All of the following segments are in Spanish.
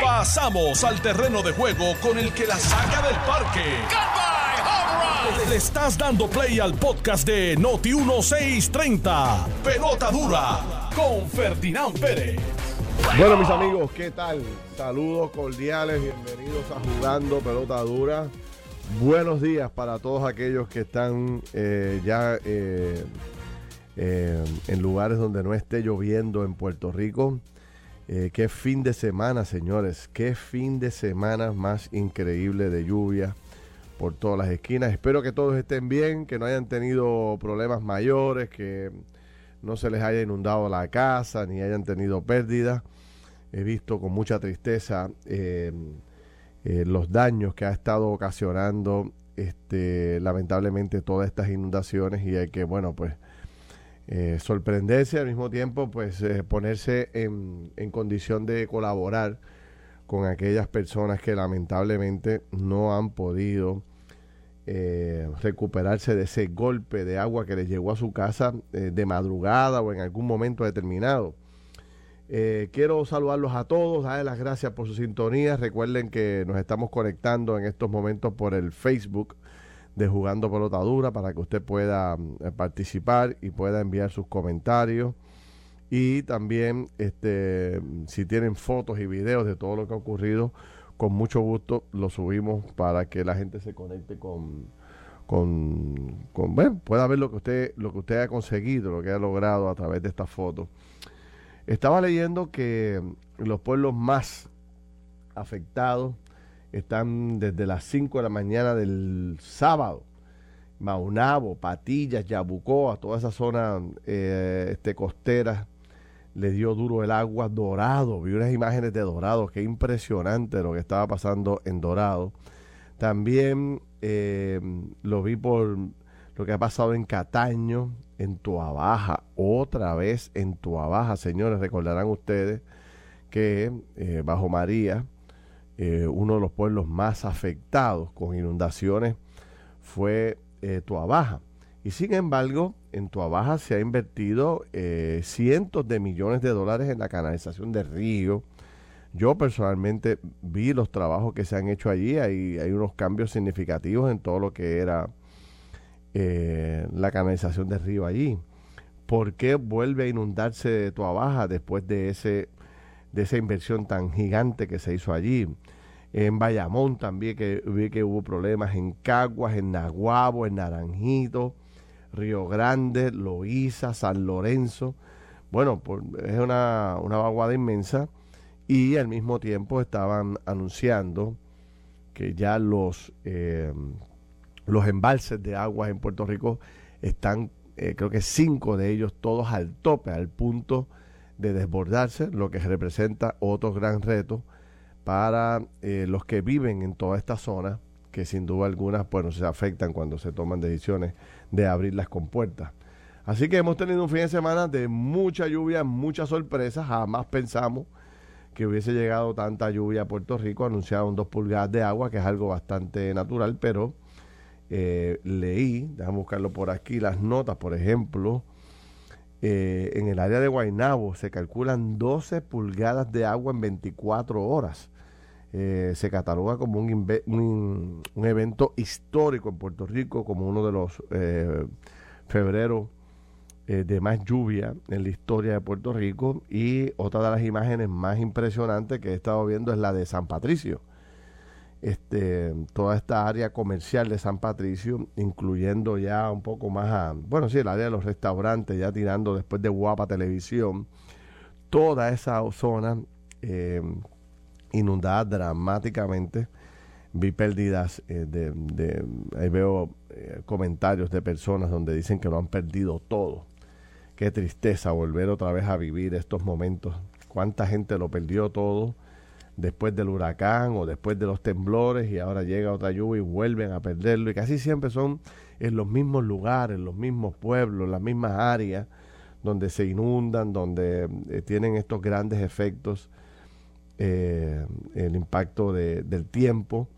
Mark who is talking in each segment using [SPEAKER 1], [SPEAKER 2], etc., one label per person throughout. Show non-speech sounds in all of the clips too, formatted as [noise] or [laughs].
[SPEAKER 1] Pasamos al terreno de juego con el que la saca del parque. Le estás dando play al podcast de Noti 1630. Pelota dura con Ferdinand Pérez.
[SPEAKER 2] Bueno, mis amigos, ¿qué tal? Saludos cordiales, bienvenidos a Jugando Pelota Dura. Buenos días para todos aquellos que están eh, ya eh, eh, en lugares donde no esté lloviendo en Puerto Rico. Qué fin de semana, señores. Qué fin de semana más increíble de lluvia por todas las esquinas. Espero que todos estén bien, que no hayan tenido problemas mayores, que no se les haya inundado la casa, ni hayan tenido pérdidas. He visto con mucha tristeza eh, eh, los daños que ha estado ocasionando este, lamentablemente todas estas inundaciones y hay que, bueno, pues eh, sorprenderse al mismo tiempo, pues ponerse en, en condición de colaborar con aquellas personas que lamentablemente no han podido eh, recuperarse de ese golpe de agua que les llegó a su casa eh, de madrugada o en algún momento determinado. Eh, quiero saludarlos a todos, darles las gracias por su sintonía. Recuerden que nos estamos conectando en estos momentos por el Facebook de Jugando Pelotadura para que usted pueda participar y pueda enviar sus comentarios. Y también, este, si tienen fotos y videos de todo lo que ha ocurrido, con mucho gusto lo subimos para que la gente se conecte con, con, bueno, pueda ver lo que usted, lo que usted ha conseguido, lo que ha logrado a través de esta foto. Estaba leyendo que los pueblos más afectados están desde las 5 de la mañana del sábado. Maunabo, Patillas, Yabucoa, toda esa zona eh, este, costera le dio duro el agua dorado. Vi unas imágenes de dorado, qué impresionante lo que estaba pasando en dorado. También eh, lo vi por lo que ha pasado en Cataño, en Tuabaja, otra vez en Tuabaja, señores, recordarán ustedes que eh, bajo María, eh, uno de los pueblos más afectados con inundaciones fue Tuabaja. Y sin embargo, en Tuabaja se ha invertido eh, cientos de millones de dólares en la canalización de río. Yo personalmente vi los trabajos que se han hecho allí. Hay, hay unos cambios significativos en todo lo que era eh, la canalización de río allí. ¿Por qué vuelve a inundarse Tuabaja después de, ese, de esa inversión tan gigante que se hizo allí? En Bayamón también que vi que hubo problemas, en Caguas, en Naguabo, en Naranjito Río Grande, Loíza, San Lorenzo. Bueno, es una, una vaguada inmensa y al mismo tiempo estaban anunciando que ya los, eh, los embalses de aguas en Puerto Rico están, eh, creo que cinco de ellos, todos al tope, al punto de desbordarse, lo que representa otro gran reto para eh, los que viven en toda esta zona que sin duda alguna bueno, se afectan cuando se toman decisiones de abrir las compuertas. Así que hemos tenido un fin de semana de mucha lluvia, muchas sorpresas. Jamás pensamos que hubiese llegado tanta lluvia a Puerto Rico. Anunciaron dos pulgadas de agua, que es algo bastante natural, pero eh, leí, déjame buscarlo por aquí, las notas, por ejemplo, eh, en el área de Guaynabo se calculan 12 pulgadas de agua en 24 horas. Eh, se cataloga como un, evento histórico en Puerto Rico, como uno de los eh, febreros eh, de más lluvia en la historia de Puerto Rico. Y otra de las imágenes más impresionantes que he estado viendo es la de San Patricio. Este, toda esta área comercial de San Patricio, incluyendo ya un poco más a, bueno, sí, el área de los restaurantes, ya tirando después de Guapa Televisión, toda esa zona eh, inundada dramáticamente. Vi pérdidas eh, de, ahí veo eh, comentarios de personas donde dicen que lo han perdido todo. Qué tristeza volver otra vez a vivir estos momentos. Cuánta gente lo perdió todo después del huracán o después de los temblores y ahora llega otra lluvia y vuelven a perderlo. Y casi siempre son en los mismos lugares, en los mismos pueblos, las mismas áreas donde se inundan, donde eh, tienen estos grandes efectos eh, el impacto del tiempo.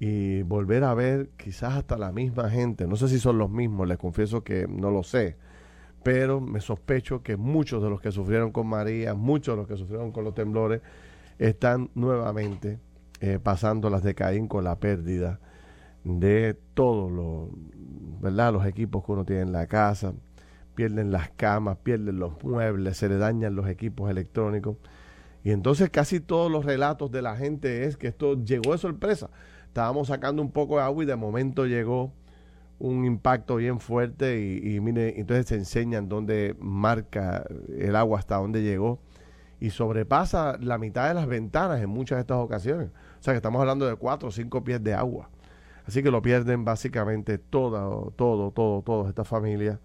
[SPEAKER 2] Y volver a ver quizás hasta la misma gente, no sé si son los mismos, les confieso que no lo sé, pero me sospecho que muchos de los que sufrieron con María, muchos de los que sufrieron con los temblores, están nuevamente eh, pasando las de Caín con la pérdida de todos los, ¿verdad? los equipos que uno tiene en la casa, pierden las camas, pierden los muebles, se le dañan los equipos electrónicos. Y entonces casi todos los relatos de la gente es que esto llegó de sorpresa. Estábamos sacando un poco de agua y de momento llegó un impacto bien fuerte y, mire, entonces se enseñan dónde marca el agua hasta dónde llegó y sobrepasa la mitad de las ventanas en muchas de estas ocasiones. O sea que estamos hablando de cuatro o cinco pies de agua. Así que lo pierden básicamente todo, todo, todo, todas estas familias.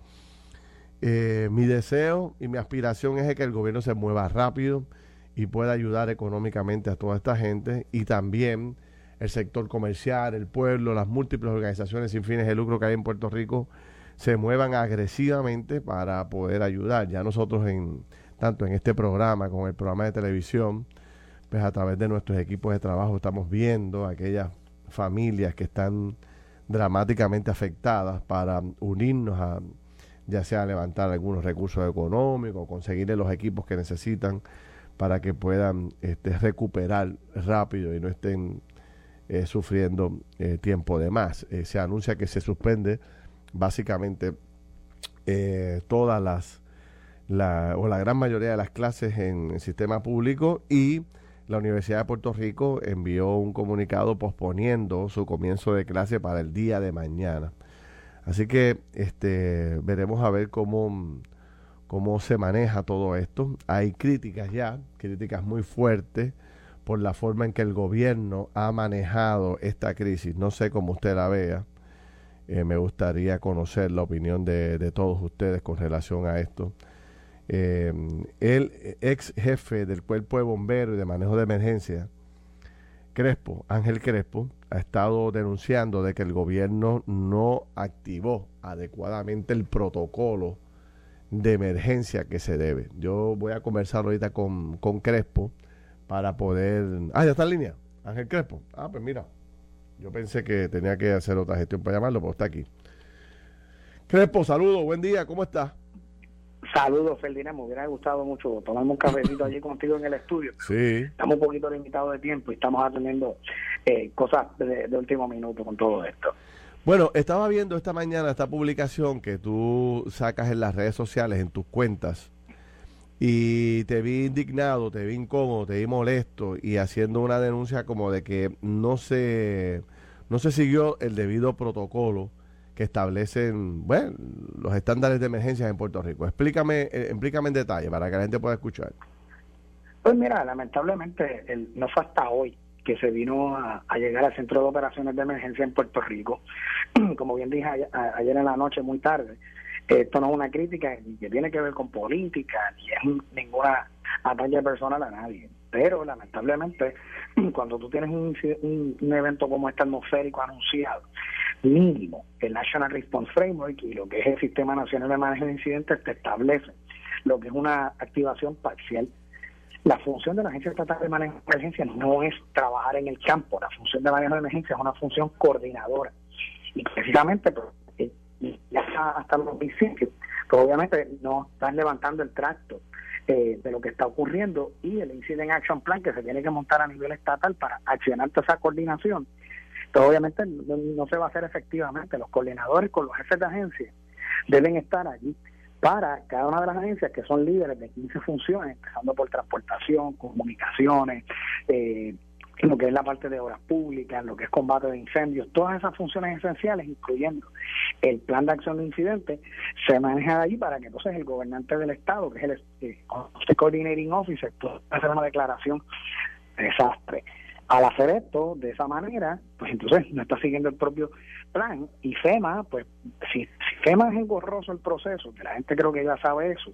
[SPEAKER 2] Eh, mi deseo y mi aspiración es que el gobierno se mueva rápido y pueda ayudar económicamente a toda esta gente y también el sector comercial, el pueblo, las múltiples organizaciones sin fines de lucro que hay en Puerto Rico se muevan agresivamente para poder ayudar. Ya nosotros en tanto en este programa como en el programa de televisión, pues a través de nuestros equipos de trabajo estamos viendo aquellas familias que están dramáticamente afectadas para unirnos a ya sea levantar algunos recursos económicos, conseguirle los equipos que necesitan para que puedan este, recuperar rápido y no estén eh, sufriendo eh, tiempo de más. Eh, se anuncia que se suspende básicamente todas las, la, o la gran mayoría de las clases en el sistema público y la Universidad de Puerto Rico envió un comunicado posponiendo su comienzo de clase para el día de mañana. Así que este, veremos a ver cómo, cómo se maneja todo esto. Hay críticas ya, críticas muy fuertes por la forma en que el gobierno ha manejado esta crisis. No sé cómo usted la vea. Eh, me gustaría conocer la opinión de, todos ustedes con relación a esto. Eh, el ex jefe del cuerpo de bomberos y de manejo de emergencia, Crespo, Ángel Crespo, ha estado denunciando de que el gobierno no activó adecuadamente el protocolo de emergencia que se debe. Yo voy a conversar ahorita con, con Crespo para poder... Ah, ya está en línea. Ángel Crespo. Ah, pues mira. Yo pensé que tenía que hacer otra gestión para llamarlo, pero está aquí. Crespo, saludos, buen día, ¿cómo estás?
[SPEAKER 3] Saludos, Ferdinand. Me hubiera gustado mucho tomarme un cafecito allí [laughs] contigo en el estudio.
[SPEAKER 2] Sí.
[SPEAKER 3] Estamos un poquito limitados de tiempo y estamos atendiendo eh, cosas de, de, último minuto con todo esto.
[SPEAKER 2] Bueno, estaba viendo esta mañana esta publicación que tú sacas en las redes sociales, en tus cuentas, y te vi indignado, te vi incómodo, te vi molesto y haciendo una denuncia como de que no se, no se siguió el debido protocolo que establecen bueno, los estándares de emergencia en Puerto Rico. Explícame, eh, explícame en detalle para que la gente pueda escuchar.
[SPEAKER 3] Pues mira, lamentablemente no fue hasta hoy que se vino a, llegar al Centro de Operaciones de Emergencia en Puerto Rico. [clears throat] Como bien dije ayer en la noche, muy tarde, esto no es una crítica ni que tiene que ver con política, ni es ninguna ataque personal a nadie. Pero lamentablemente, [clears throat] cuando tú tienes un, evento como este atmosférico anunciado, mínimo, el National Response Framework y lo que es el Sistema Nacional de Manejo de Incidentes te establece lo que es una activación parcial. La función de la Agencia Estatal de Manejo de Emergencias no es trabajar en el campo, la función de manejo de emergencias es una función coordinadora. Y precisamente pues, ya hasta los 2005, pues obviamente no están levantando el tracto eh, de lo que está ocurriendo y el Incident Action Plan que se tiene que montar a nivel estatal para accionar toda esa coordinación. Pero obviamente no, se va a hacer efectivamente. Los coordinadores con los jefes de agencia deben estar allí para cada una de las agencias que son líderes de 15 funciones, empezando por transportación, comunicaciones, eh, lo que es la parte de obras públicas, lo que es combate de incendios, todas esas funciones esenciales, incluyendo el plan de acción de incidentes, se maneja ahí para que entonces el gobernante del Estado, que es el, eh, Coordinating Officer, pueda hacer una declaración de desastre. Al hacer esto de esa manera, pues entonces no está siguiendo el propio plan y FEMA, pues si, FEMA es engorroso el proceso, que la gente creo que ya sabe eso,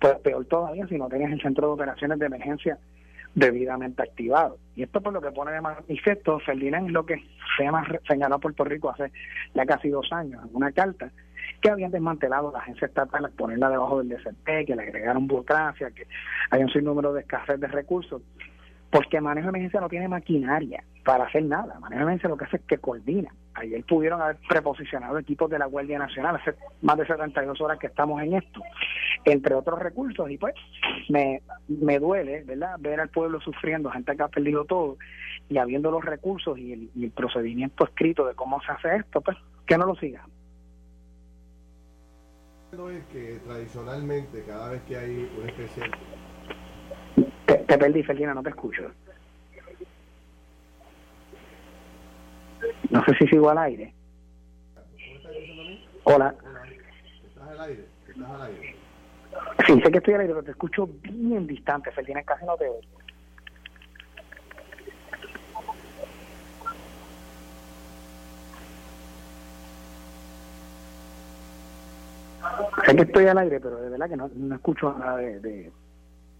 [SPEAKER 3] pues peor todavía si no tienes el centro de operaciones de emergencia debidamente activado. Y esto por lo que pone de manifiesto Ferdinand lo que señaló Puerto Rico hace ya casi dos años en una carta que habían desmantelado la agencia estatal al ponerla debajo del DCP, que le agregaron burocracia, que hay un sinnúmero de escasez de recursos, porque manejo de emergencia no tiene maquinaria, para hacer nada. Emergencia lo que hace es que coordina. Ayer pudieron haber preposicionado equipos de la Guardia Nacional, hace más de 72 horas que estamos en esto, entre otros recursos, y pues me, me duele, ¿verdad?, ver al pueblo sufriendo, gente que ha perdido todo, y habiendo los recursos y el, y el procedimiento escrito de cómo se hace esto, pues que no lo sigan.
[SPEAKER 2] es que tradicionalmente cada vez que hay una especie
[SPEAKER 3] te, te perdí Felina no te escucho no sé si sigo al aire hola
[SPEAKER 2] estás al aire estás al aire
[SPEAKER 3] sí sé que estoy al aire pero te escucho bien distante Felina casi no te oigo Sé que estoy al aire, pero de verdad que no, no escucho nada de... de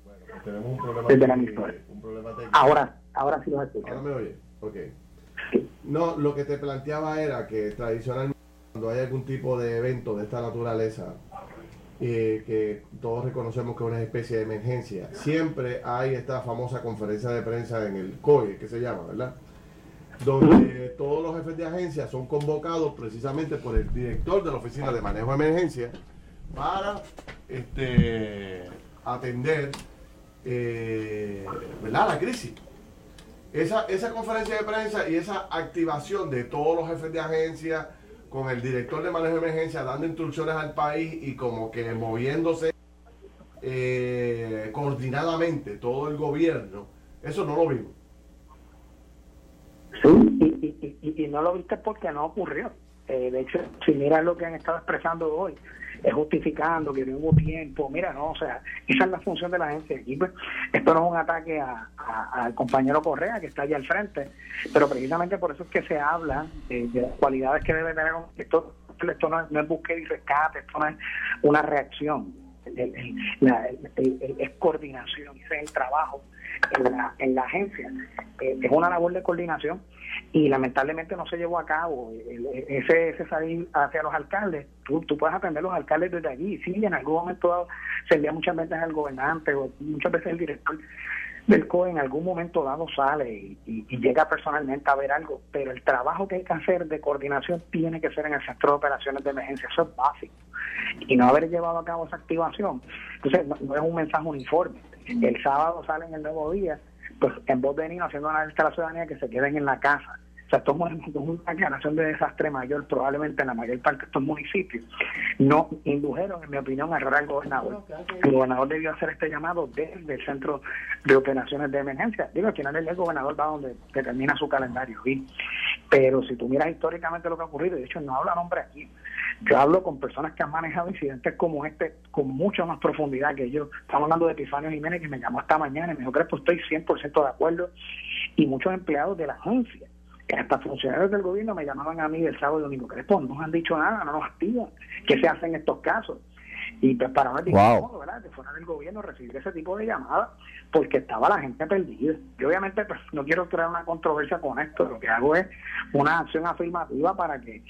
[SPEAKER 2] bueno, pues tenemos un problema,
[SPEAKER 3] Desde la
[SPEAKER 2] un problema técnico.
[SPEAKER 3] Ahora, ahora sí los escucho.
[SPEAKER 2] Ahora me oye, ok. No, lo que te planteaba era que tradicionalmente cuando hay algún tipo de evento de esta naturaleza, eh, que todos reconocemos que es una especie de emergencia, siempre hay esta famosa conferencia de prensa en el COE, que se llama, ¿verdad? Donde todos los jefes de agencia son convocados precisamente por el director de la Oficina de Manejo de Emergencia para este, atender eh, ¿verdad? la crisis. Esa, esa conferencia de prensa y esa activación de todos los jefes de agencia con el director de manejo de emergencia dando instrucciones al país y como que moviéndose eh, coordinadamente todo el gobierno, eso no lo vimos.
[SPEAKER 3] Sí, y, y, y, y no lo viste porque no ocurrió. Eh, de hecho, si miras lo que han estado expresando hoy, es justificando que no hubo tiempo. Mira, no, o sea, esa es la función de la agencia. Aquí, pues, esto no es un ataque a- a- al compañero Correa, que está allá al frente, pero precisamente por eso es que se habla de las cualidades que debe tener esto, esto no, es, no es búsqueda y rescate, esto no es una reacción. El- la- es coordinación, ese es el trabajo en la, en la agencia. Eh, es una labor de coordinación y lamentablemente no se llevó a cabo ese, ese salir hacia los alcaldes. Tú, tú puedes atender los alcaldes desde allí. Sí, en algún momento dado se envía muchas veces al gobernante o muchas veces el director del COE en algún momento dado sale y- y llega personalmente a ver algo, pero el trabajo que hay que hacer de coordinación tiene que ser en el centro de operaciones de emergencia, eso es básico. Y no haber llevado a cabo esa activación, entonces no, no es un mensaje uniforme. El sábado sale en el nuevo día, pues en voz de niño haciendo una alerta a la ciudadanía que se queden en la casa. O sea, esto es una, declaración de desastre mayor, probablemente en la mayor parte de estos municipios. No indujeron, en mi opinión, a error al gobernador. El gobernador debió hacer este llamado desde el centro de operaciones de emergencia. Digo, al final el gobernador va donde determina su calendario. ¿sí? Pero si tú miras históricamente lo que ha ocurrido, de hecho no hablo a nombre aquí, yo hablo con personas que han manejado incidentes como este con mucha más profundidad que yo. Estamos hablando de Epifanio Jiménez que me llamó esta mañana y me dijo, Crespo, estoy 100% de acuerdo. Y muchos empleados de la agencia, que hasta funcionarios del gobierno me llamaban a mí el sábado y domingo, Crespo, no nos han dicho nada, no nos activan. ¿Qué se hace en estos casos? Y pues para no
[SPEAKER 2] Wow.
[SPEAKER 3] ¿verdad? De fuera del gobierno recibir ese tipo de llamadas porque estaba la gente perdida. Yo obviamente pues no quiero crear una controversia con esto, lo que hago es una acción afirmativa para que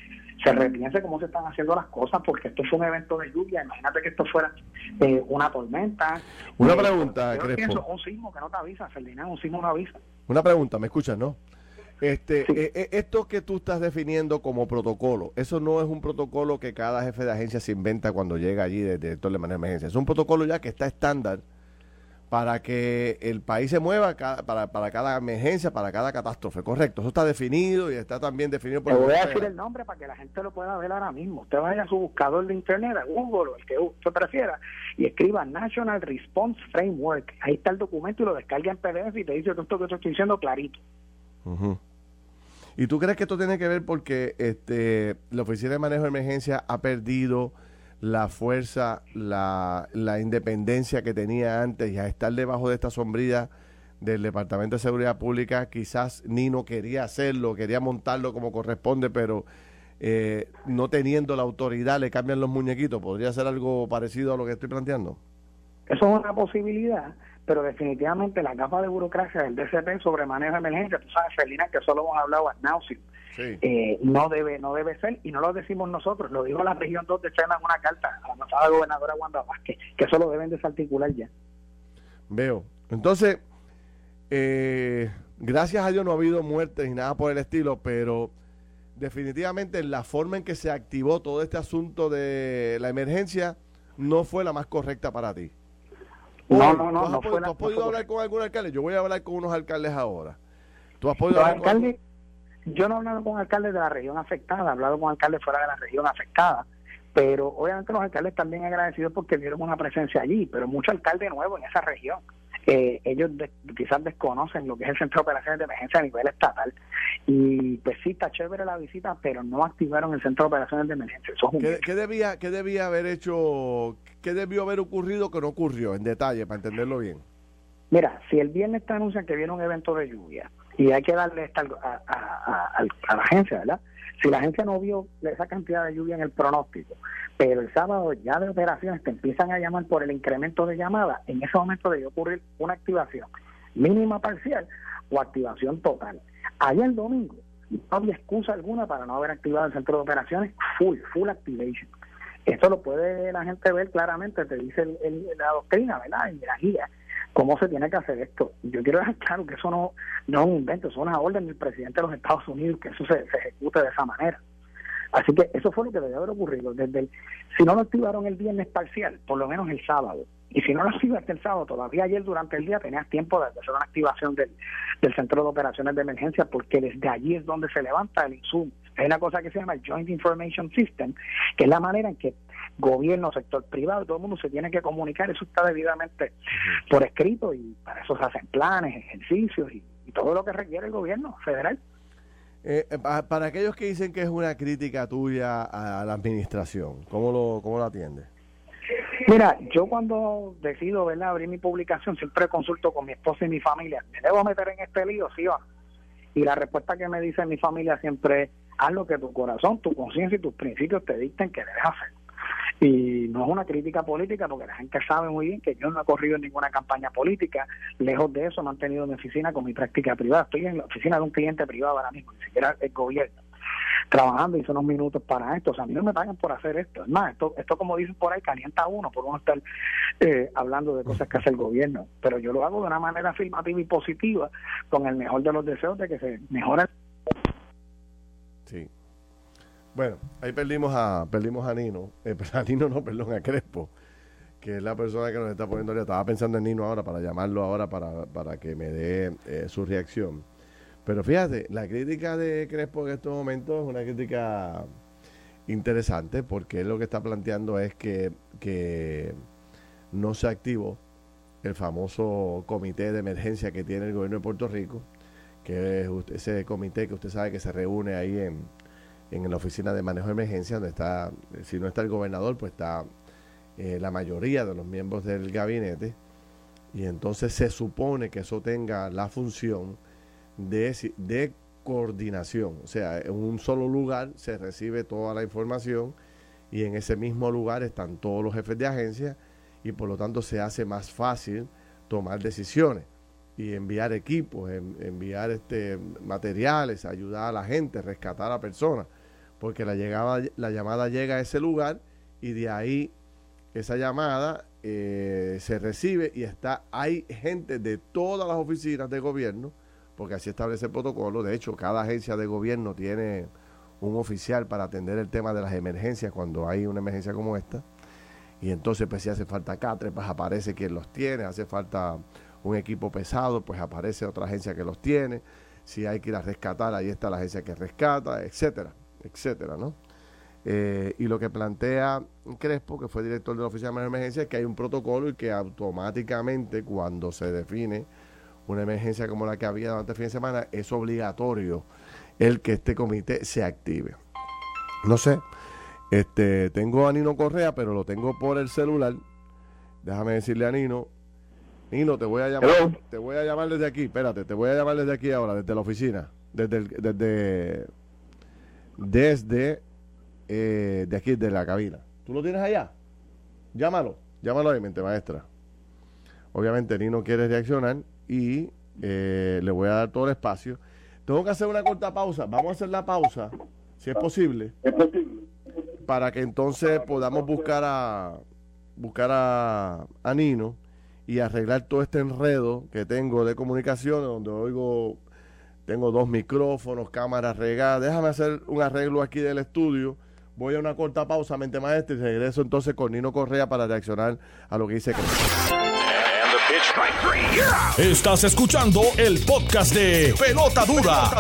[SPEAKER 3] se repiense cómo se están haciendo las cosas, porque esto fue un evento de lluvia, imagínate que esto fuera eh, una tormenta.
[SPEAKER 2] Una
[SPEAKER 3] Eh,
[SPEAKER 2] pregunta,
[SPEAKER 3] yo
[SPEAKER 2] Crespo.
[SPEAKER 3] pienso, un sismo que no te avisa, Ferdinand, un sismo no avisa.
[SPEAKER 2] Una pregunta, ¿me escuchas, no? Este,
[SPEAKER 3] Sí.
[SPEAKER 2] eh, esto que tú estás definiendo como protocolo, eso no es un protocolo que cada jefe de agencia se inventa cuando llega allí de director de manejo de emergencia. Es un protocolo ya que está estándar para que el país se mueva ca- para, para cada emergencia, para cada catástrofe. Correcto, eso está definido y está también definido por el
[SPEAKER 3] voy a decir el nombre para que la gente lo pueda ver ahora mismo. Usted vaya a su buscador de internet, a Google o el que usted prefiera, y escriba National Response Framework. Ahí está el documento y lo descarga en PDF y te dice todo esto que te estoy diciendo clarito.
[SPEAKER 2] Ujú. ¿Y tú crees que esto tiene que ver porque este, la Oficina de Manejo de Emergencia ha perdido la fuerza, la, la independencia que tenía antes y a estar debajo de esta sombrilla del Departamento de Seguridad Pública, quizás Nino quería hacerlo, quería montarlo como corresponde, pero eh, no teniendo la autoridad le cambian los muñequitos. ¿Podría ser algo parecido a lo que estoy planteando?
[SPEAKER 3] Eso es una posibilidad, pero definitivamente la capa de burocracia del DCP sobre manejo de emergencia, tú sabes, Felina, que eso lo hemos hablado a nauseam,
[SPEAKER 2] Sí.
[SPEAKER 3] eh, no debe no debe ser, y no lo decimos nosotros, lo dijo la región 2 de China en una carta a la pasada gobernadora Wanda Vázquez, que eso lo deben desarticular ya.
[SPEAKER 2] Veo. Entonces, eh, Gracias a Dios no ha habido muertes ni nada por el estilo, pero definitivamente la forma en que se activó todo este asunto de la emergencia no fue la más correcta para ti.
[SPEAKER 3] No, no, no.
[SPEAKER 2] ¿Tú has,
[SPEAKER 3] no
[SPEAKER 2] ¿tú has podido hablar con algún alcalde? Yo voy a hablar con unos alcaldes ahora. ¿Tú has podido hablar
[SPEAKER 3] con Yo no he hablado con alcaldes de la región afectada, he hablado con alcaldes fuera de la región afectada, pero obviamente los alcaldes también agradecidos porque vieron una presencia allí, pero muchos alcaldes nuevos en esa región. Eh, ellos quizás desconocen lo que es el centro de operaciones de emergencia a nivel estatal y pues sí está chévere la visita pero no activaron el centro de operaciones de emergencia.
[SPEAKER 2] ¿Qué, debía qué debía haber hecho qué debió haber ocurrido que no ocurrió en detalle para entenderlo bien.
[SPEAKER 3] Mira si el viernes te anuncian que viene un evento de lluvia y hay que darle esta a, a la agencia verdad si la agencia no vio esa cantidad de lluvia en el pronóstico, pero el sábado ya de operaciones te empiezan a llamar por el incremento de llamadas, en ese momento debe ocurrir una activación mínima parcial o activación total. Allá el domingo no había excusa alguna para no haber activado el centro de operaciones full, full activation. Esto lo puede la gente ver claramente, te dice la doctrina, ¿verdad? Y la guía cómo se tiene que hacer esto. Yo quiero dejar claro que eso no, no es un invento, es una orden del presidente de los Estados Unidos que eso se, se ejecute de esa manera. Así que eso fue lo que debió haber ocurrido. Desde el, si no lo activaron el viernes parcial, por lo menos el sábado. Y si no lo activaste el sábado, todavía ayer durante el día tenías tiempo de hacer una activación del, del Centro de Operaciones de Emergencia, porque desde allí es donde se levanta el insumo. Hay una cosa que se llama el Joint Information System, que es la manera en que gobierno, sector privado, todo el mundo se tiene que comunicar, eso está debidamente por escrito y para eso se hacen planes, ejercicios y, todo lo que requiere el gobierno federal.
[SPEAKER 2] Eh, eh para aquellos que dicen que es una crítica tuya a la administración, ¿cómo lo, cómo lo atiendes?
[SPEAKER 3] Mira, yo cuando decido ¿verdad? abrir mi publicación siempre consulto con mi esposa y mi familia, ¿me debo meter en este lío, sí o no? Y la respuesta que me dice mi familia siempre es, haz lo que tu corazón, tu conciencia y tus principios te dicten que debes hacer. Y no es una crítica política, porque la gente sabe muy bien que yo no he corrido en ninguna campaña política. Lejos de eso, he mantenido mi oficina con mi práctica privada. Estoy en la oficina de un cliente privado ahora mismo, ni siquiera el gobierno. Trabajando, hice unos minutos para esto. O sea, a mí no me pagan por hacer esto. Es más, esto, esto como dicen por ahí, calienta uno por uno estar eh, hablando de cosas que hace el gobierno. Pero yo lo hago de una manera afirmativa y positiva, con el mejor de los deseos de que se mejore.
[SPEAKER 2] Sí. Bueno, ahí perdimos a perdimos a Nino, eh, [laughs] a Nino no, perdón, a Crespo, que es la persona que nos está poniendo. Estaba pensando en Nino ahora para llamarlo ahora para, para que me dé eh, su reacción. Pero fíjate, la crítica de Crespo en estos momentos es una crítica interesante porque él lo que está planteando es que, que no se activó el famoso comité de emergencia que tiene el gobierno de Puerto Rico, que es ese comité que usted sabe que se reúne ahí en, en la oficina de manejo de emergencia, donde está, si no está el gobernador, pues está eh, la mayoría de los miembros del gabinete. Y entonces se supone que eso tenga la función de, de coordinación. O sea, en un solo lugar se recibe toda la información y en ese mismo lugar están todos los jefes de agencia y por lo tanto se hace más fácil tomar decisiones y enviar equipos, enviar este materiales, ayudar a la gente, rescatar a la persona porque la, llegada, la llamada llega a ese lugar y de ahí esa llamada eh, se recibe y está hay gente de todas las oficinas de gobierno, porque así establece el protocolo. De hecho, cada agencia de gobierno tiene un oficial para atender el tema de las emergencias cuando hay una emergencia como esta. Y entonces, pues si hace falta catre, pues aparece quien los tiene. Hace falta un equipo pesado, pues aparece otra agencia que los tiene. Si hay que ir a rescatar, ahí está la agencia que rescata, etcétera etcétera, ¿no? Eh, y lo que plantea Crespo, que fue director de la Oficina de Emergencia, es que hay un protocolo y que automáticamente cuando se define una emergencia como la que había durante el fin de semana, es obligatorio el que este comité se active. No sé, este, tengo a Nino Correa, pero lo tengo por el celular. Déjame decirle a Nino, Nino, te voy a llamar, te voy a llamar desde aquí, espérate, te voy a llamar desde aquí ahora, desde la oficina, desde, desde desde eh, de aquí, de la cabina. ¿Tú lo tienes allá? Llámalo, llámalo ahí, mente maestra. Obviamente Nino quiere reaccionar y eh, le voy a dar todo el espacio. Tengo que hacer una corta pausa. Vamos a hacer la pausa, si es posible. Es posible. Para que entonces podamos buscar a buscar a, a Nino y arreglar todo este enredo que tengo de comunicaciones donde oigo tengo dos micrófonos, cámaras regadas. Déjame hacer un arreglo aquí del estudio. Voy a una corta pausa, mente maestra, y regreso entonces con Nino Correa para reaccionar a lo que dice.
[SPEAKER 1] Estás escuchando el podcast de Pelota Dura,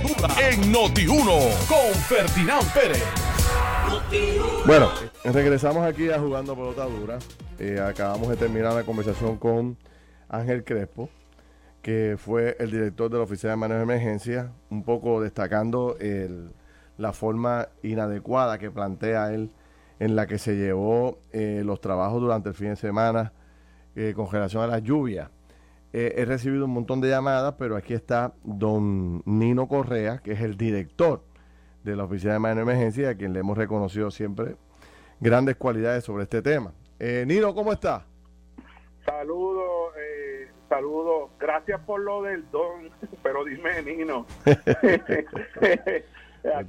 [SPEAKER 1] en Noti1 con Ferdinand Pérez.
[SPEAKER 2] Bueno, regresamos aquí a Jugando Pelota Dura. Eh, acabamos de terminar la conversación con Ángel Crespo, que fue el director de la Oficina de Manejo de Emergencia, un poco destacando la forma inadecuada que plantea él en la que se llevó eh, los trabajos durante el fin de semana eh, con relación a las lluvias. Eh, he recibido un montón de llamadas, pero aquí está don Nino Correa, que es el director de la Oficina de Manejo de Emergencia, a quien le hemos reconocido siempre grandes cualidades sobre este tema. Eh, Nino, ¿cómo está?
[SPEAKER 4] Saludos, eh, saludos. Gracias por lo del don, [laughs] pero dime, Nino. [laughs]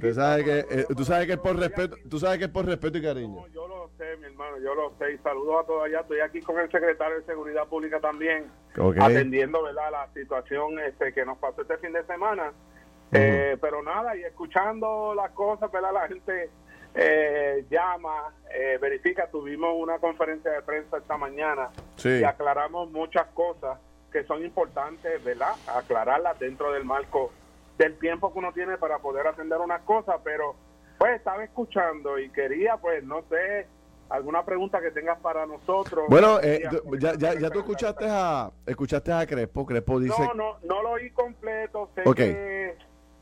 [SPEAKER 2] Tú sabes que, eh, tú sabes que es por respeto, tú sabes que es por respeto y cariño.
[SPEAKER 4] yo lo sé, mi hermano, yo lo sé. Y saludos a todos allá. Estoy aquí con el secretario de Seguridad Pública también, atendiendo, ¿verdad? La situación este que nos pasó este fin de semana. eh, pero nada, y escuchando las cosas, ¿verdad? La gente eh, llama, eh, verifica. Tuvimos una conferencia de prensa esta mañana y aclaramos muchas cosas que son importantes, ¿verdad? Aclararlas dentro del marco del tiempo que uno tiene para poder atender unas cosas, pero pues estaba escuchando y quería, pues, no sé, alguna pregunta que tengas para nosotros.
[SPEAKER 2] Bueno, eh, ya, ya, ya tú escuchaste a, escuchaste a Crespo, Crespo dice...
[SPEAKER 4] No, no, no lo oí completo, sé que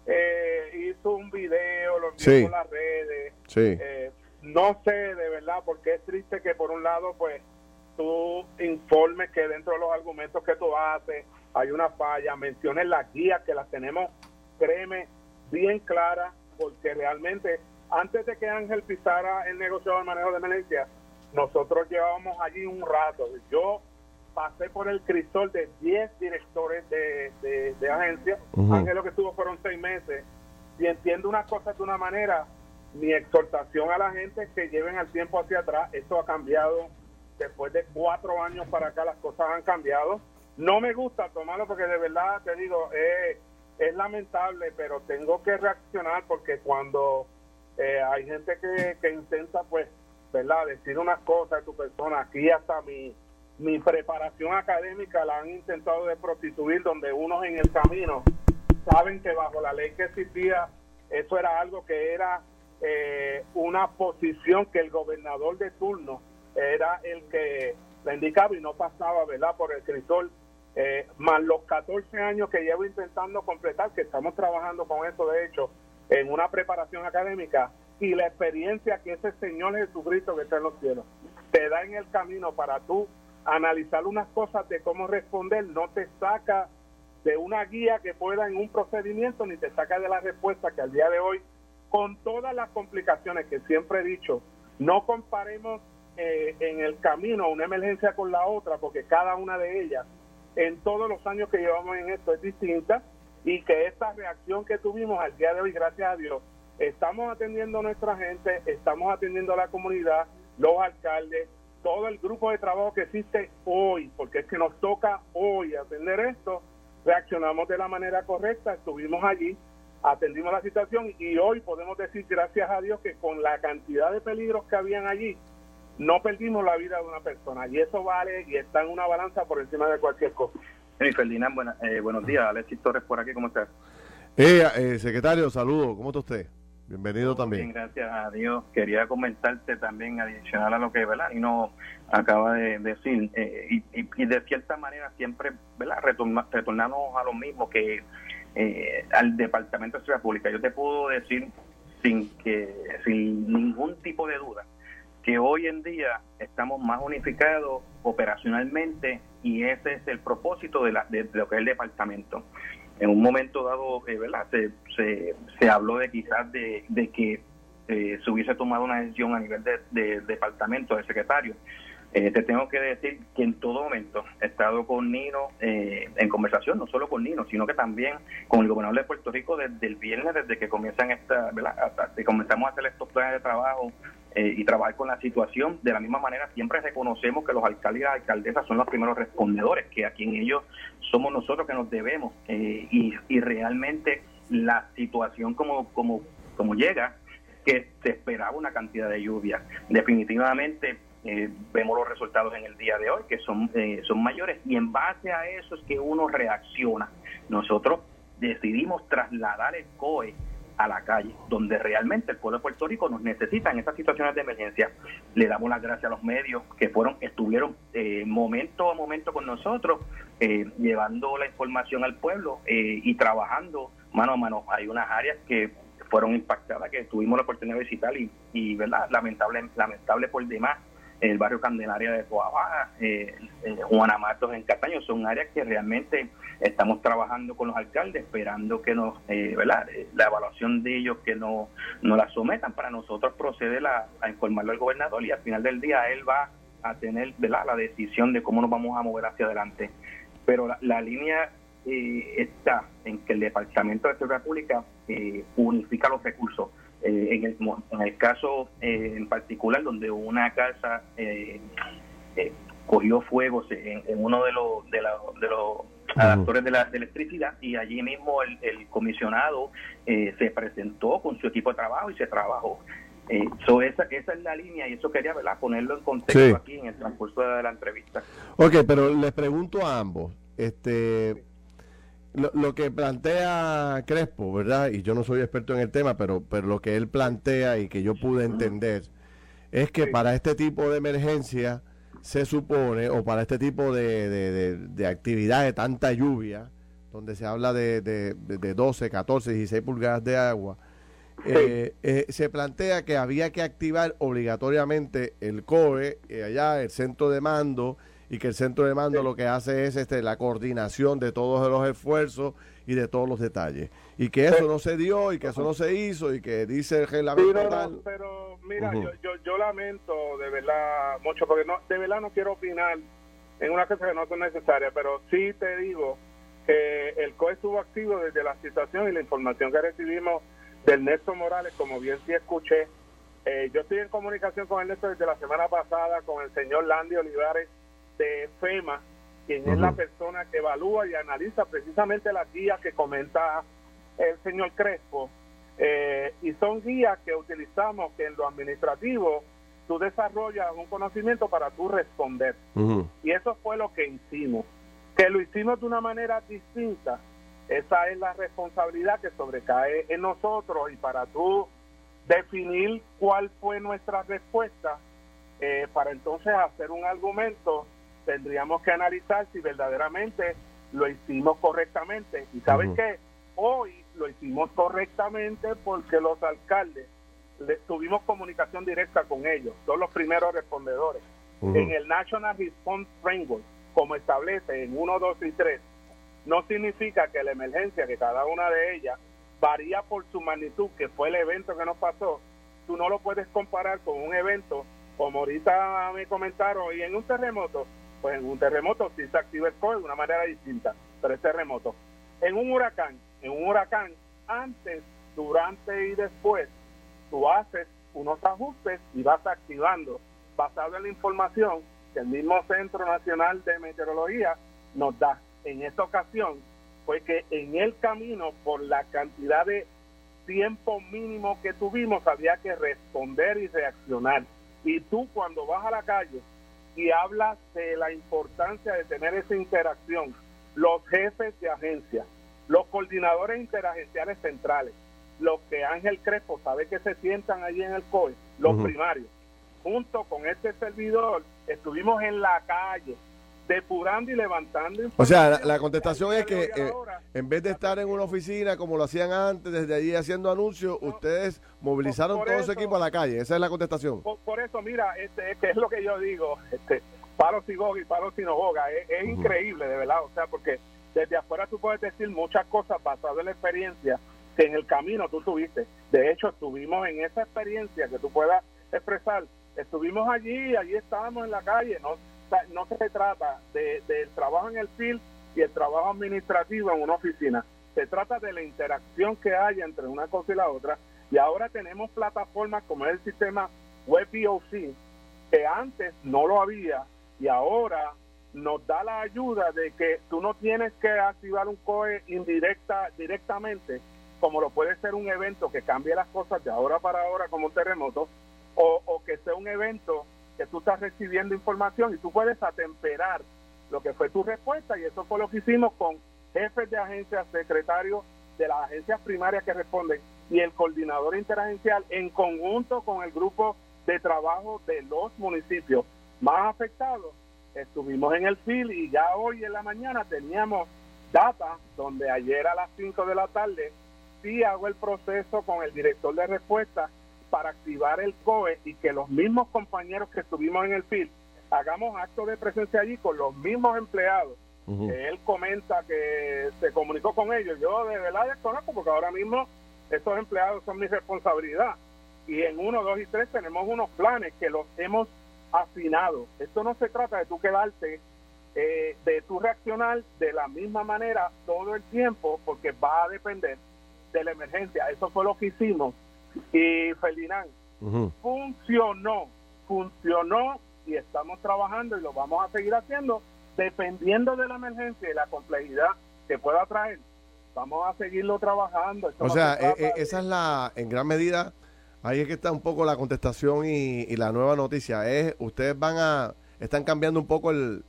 [SPEAKER 4] eh, hizo un video, lo envió por las redes.
[SPEAKER 2] Sí.
[SPEAKER 4] Eh, no sé de verdad, porque es triste que por un lado, pues, tú informes que dentro de los argumentos que tú haces hay una falla, menciones las guías que las tenemos créeme, bien clara, porque realmente antes de que Ángel pisara el negocio del manejo de emergencia, nosotros llevábamos allí un rato. Yo pasé por el cristal de 10 directores de, de, agencia. Ángel lo que estuvo fueron seis meses. Y entiendo unas cosas de una manera. Mi exhortación a la gente es que lleven al tiempo hacia atrás. Esto ha cambiado. Después de cuatro años para acá las cosas han cambiado. No me gusta tomarlo porque de verdad te digo, eh, es lamentable, pero tengo que reaccionar porque cuando eh, hay gente que, intenta, pues, ¿verdad?, decir unas cosas de tu persona, aquí hasta mi, mi preparación académica la han intentado de prostituir, donde unos en el camino saben que bajo la ley que existía, eso era algo que era eh, una posición que el gobernador de turno era el que la indicaba y no pasaba, ¿verdad?, por el crisol eh, más los 14 años que llevo intentando completar, que estamos trabajando con eso, de hecho, en una preparación académica, y la experiencia que ese Señor Jesucristo que está en los cielos te da en el camino para tú analizar unas cosas de cómo responder, no te saca de una guía que pueda en un procedimiento, ni te saca de la respuesta que al día de hoy, con todas las complicaciones que siempre he dicho, no comparemos eh, en el camino una emergencia con la otra, porque cada una de ellas en todos los años que llevamos en esto es distinta y que esta reacción que tuvimos al día de hoy, gracias a Dios, estamos atendiendo a nuestra gente, estamos atendiendo a la comunidad, los alcaldes, todo el grupo de trabajo que existe hoy, porque es que nos toca hoy atender esto, reaccionamos de la manera correcta, estuvimos allí, atendimos la situación y hoy podemos decir gracias a Dios que con la cantidad de peligros que habían allí, no perdimos la vida de una persona y eso vale y está en una balanza por encima de cualquier cosa.
[SPEAKER 5] Hey, Ferdinand, eh, buenos días. Alexis Torres por aquí, ¿cómo estás?
[SPEAKER 2] Eh, eh secretario, saludo, ¿cómo está usted? Bienvenido también.
[SPEAKER 5] Bien, gracias a Dios. Quería comentarte también, adicional a lo que ¿verdad? y no acaba de decir, eh, y, de cierta manera siempre ¿verdad? retornamos a lo mismo que eh, al Departamento de Seguridad Pública. Yo te puedo decir sin que sin ningún tipo de duda que hoy en día estamos más unificados operacionalmente y ese es el propósito de, la, de, lo que es el departamento. En un momento dado, eh, ¿verdad? Se, se, habló de quizás de, que eh, se hubiese tomado una decisión a nivel de, departamento, de secretario. Eh, te tengo que decir que en todo momento he estado con Nino en conversación, no solo con Nino, sino que también con el gobernador de Puerto Rico desde el viernes, desde que comienzan esta. Hasta que comenzamos a hacer estos planes de trabajo eh, y trabajar con la situación. De la misma manera, siempre reconocemos que los alcaldes y las alcaldesas son los primeros respondedores, que a quien ellos somos nosotros que nos debemos. Eh, y, y realmente la situación como, como, como llega, que se esperaba una cantidad de lluvia. Definitivamente eh, vemos los resultados en el día de hoy, que son, eh, son mayores, y en base a eso es que uno reacciona. Nosotros decidimos trasladar el COE a la calle, donde realmente el pueblo de Puerto Rico nos necesita en estas situaciones de emergencia. Le damos las gracias a los medios que fueron, estuvieron eh, momento a momento con nosotros, eh, llevando la información al pueblo eh, y trabajando mano a mano. Hay unas áreas que fueron impactadas, que tuvimos la oportunidad de visitar y, y ¿verdad? lamentable, lamentable por demás el barrio Candelaria de Coabá, eh, Juana Matos en Cataño, son áreas que realmente estamos trabajando con los alcaldes, esperando que nos, eh, ¿verdad? Eh, la evaluación de ellos que no, no la sometan para nosotros proceder a, informarlo al gobernador y al final del día él va a tener ¿verdad? la decisión de cómo nos vamos a mover hacia adelante. Pero la, línea eh, está en que el Departamento de Seguridad Pública unifica los recursos eh, en, el, en el caso eh, en particular donde una casa eh, cogió fuego en, uno de los de, de los adaptores de la electricidad y allí mismo el, comisionado se presentó con su equipo de trabajo y se trabajó. esa, esa es la línea y eso quería ¿verdad? ponerlo en contexto aquí en el transcurso de la entrevista.
[SPEAKER 2] Ok, pero les pregunto a ambos, este lo, que plantea Crespo, ¿verdad? Y yo no soy experto en el tema, pero, pero lo que él plantea y que yo pude entender es que para este tipo de emergencia se supone, o para este tipo de, de, de, actividad de tanta lluvia, donde se habla de, de, 12, 14, 16 pulgadas de agua, eh, eh, se plantea que había que activar obligatoriamente el COE, eh, allá el centro de mando, y que el centro de mando lo que hace es este la coordinación de todos los esfuerzos y de todos los detalles. Y que eso no se dio y que eso no se hizo y que dice el reglamento
[SPEAKER 4] pero, Pero mira, yo, yo, lamento de verdad mucho, porque no, de verdad no quiero opinar en una cosa que no es necesaria, pero sí te digo que el COE estuvo activo desde la situación y la información que recibimos del Néstor Morales, como bien sí escuché. Eh, yo estoy en comunicación con el Néstor desde la semana pasada, con el señor Landy Olivares, de FEMA, quien es la persona que evalúa y analiza precisamente las guías que comenta el señor Crespo. Eh, y son guías que utilizamos que en lo administrativo tú desarrollas un conocimiento para tú responder. Y eso fue lo que hicimos. Que lo hicimos de una manera distinta, esa es la responsabilidad que sobrecae en nosotros y para tú definir cuál fue nuestra respuesta, eh, para entonces hacer un argumento tendríamos que analizar si verdaderamente lo hicimos correctamente. Y sabes qué, hoy lo hicimos correctamente porque los alcaldes tuvimos comunicación directa con ellos, son los primeros respondedores. En el National Response Framework, como establece en 1, 2 y 3, no significa que la emergencia, que cada una de ellas varía por su magnitud, que fue el evento que nos pasó, tú no lo puedes comparar con un evento como ahorita me comentaron, y en un terremoto, pues en un terremoto sí se activa el COE de una manera distinta, pero es terremoto. En un huracán, en un huracán, antes, durante y después, tú haces unos ajustes y vas activando, basado en la información que el mismo Centro Nacional de Meteorología nos da. En esta ocasión fue que en el camino, por la cantidad de tiempo mínimo que tuvimos, había que responder y reaccionar. Y tú cuando vas a la calle y habla de la importancia de tener esa interacción. Los jefes de agencia, los coordinadores interagenciales centrales, los que Ángel Crespo sabe que se sientan allí en el COE, los primarios, junto con este servidor, estuvimos en la calle depurando y levantando.
[SPEAKER 2] O sea, la, contestación es que eh, en vez de estar en una oficina como lo hacían antes, desde allí haciendo anuncios, ustedes movilizaron todo su equipo a la calle. Esa es la contestación.
[SPEAKER 4] Por, eso, mira, este, que es lo que yo digo, este, palo si y palo si no boga. Es, increíble, de verdad. O sea, porque desde afuera tú puedes decir muchas cosas basadas en la experiencia que en el camino tú tuviste. De hecho, estuvimos en esa experiencia que tú puedas expresar. Estuvimos allí, allí estábamos en la calle, no no se trata de, del trabajo en el field y el trabajo administrativo en una oficina. Se trata de la interacción que hay entre una cosa y la otra. Y ahora tenemos plataformas como el sistema WebPOC, que antes no lo había y ahora nos da la ayuda de que tú no tienes que activar un COE indirecta directamente, como lo puede ser un evento que cambie las cosas de ahora para ahora como un terremoto, o, o que sea un evento que tú estás recibiendo información y tú puedes atemperar lo que fue tu respuesta y eso fue lo que hicimos con jefes de agencias, secretarios de las agencias primarias que responden y el coordinador interagencial en conjunto con el grupo de trabajo de los municipios más afectados. Estuvimos en el FIL y ya hoy en la mañana teníamos data donde ayer a las 5 de la tarde sí hago el proceso con el director de respuesta para activar el COE y que los mismos compañeros que estuvimos en el FIL hagamos acto de presencia allí con los mismos empleados. él comenta que se comunicó con ellos. Yo de verdad desconozco porque ahora mismo estos empleados son mi responsabilidad. Y en uno, dos y tres tenemos unos planes que los hemos afinado. Esto no se trata de tú quedarte, eh, de tú reaccionar de la misma manera todo el tiempo porque va a depender de la emergencia. Eso fue lo que hicimos. Y Ferdinand, funcionó, funcionó y estamos trabajando y lo vamos a seguir haciendo dependiendo de la emergencia y la complejidad que pueda traer. Vamos a seguirlo trabajando.
[SPEAKER 2] o sea, eh, eh, esa es la, en gran medida, ahí es que está un poco la contestación y, la nueva noticia. Es, ustedes van a, están cambiando un poco el,